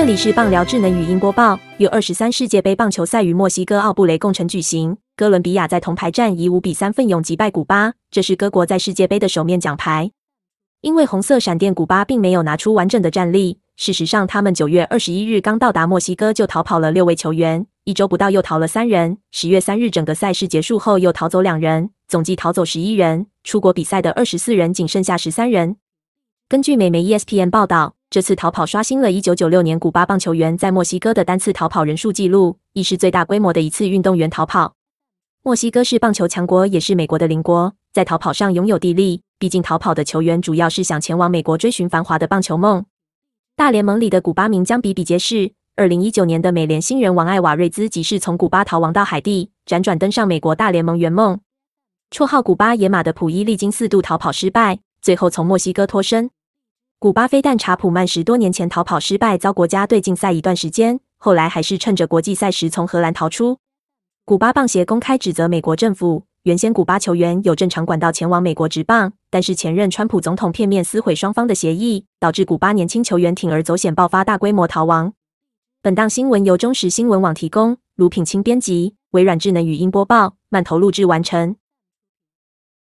这里是棒聊智能语音播报。U 二十三世界杯棒球赛于墨西哥奥布雷共城举行，哥伦比亚在铜牌战以五比三奋勇击败古巴，这是各国在世界杯的首面奖牌。因为红色闪电古巴并没有拿出完整的战力，事实上，他们九月二十一日刚到达墨西哥就逃跑了六位球员，一周不到又逃了三人。十月三日整个赛事结束后又逃走两人，总计逃走十一人。出国比赛的二十四人仅剩下十三人。根据美媒 ESPN 报道。这次逃跑刷新了1996年古巴棒球员在墨西哥的单次逃跑人数纪录，亦是最大规模的一次运动员逃跑。墨西哥是棒球强国，也是美国的邻国，在逃跑上拥有地利。毕竟逃跑的球员主要是想前往美国追寻繁华的棒球梦。大联盟里的古巴名将比比皆是。2019年的美联新人王艾瓦瑞兹即是从古巴逃亡到海地，辗转登上美国大联盟圆梦。绰号“古巴野马”的普伊历经四度逃跑失败，最后从墨西哥脱身。古巴飞弹查普曼十多年前逃跑失败，遭国家队禁赛一段时间，后来还是趁着国际赛时从荷兰逃出。古巴棒协公开指责美国政府，原先古巴球员有正常管道前往美国执棒，但是前任川普总统片面撕毁双方的协议，导致古巴年轻球员铤而走险，爆发大规模逃亡。本档新闻由中时新闻网提供，卢品清编辑，微软智能语音播报，慢投录制完成。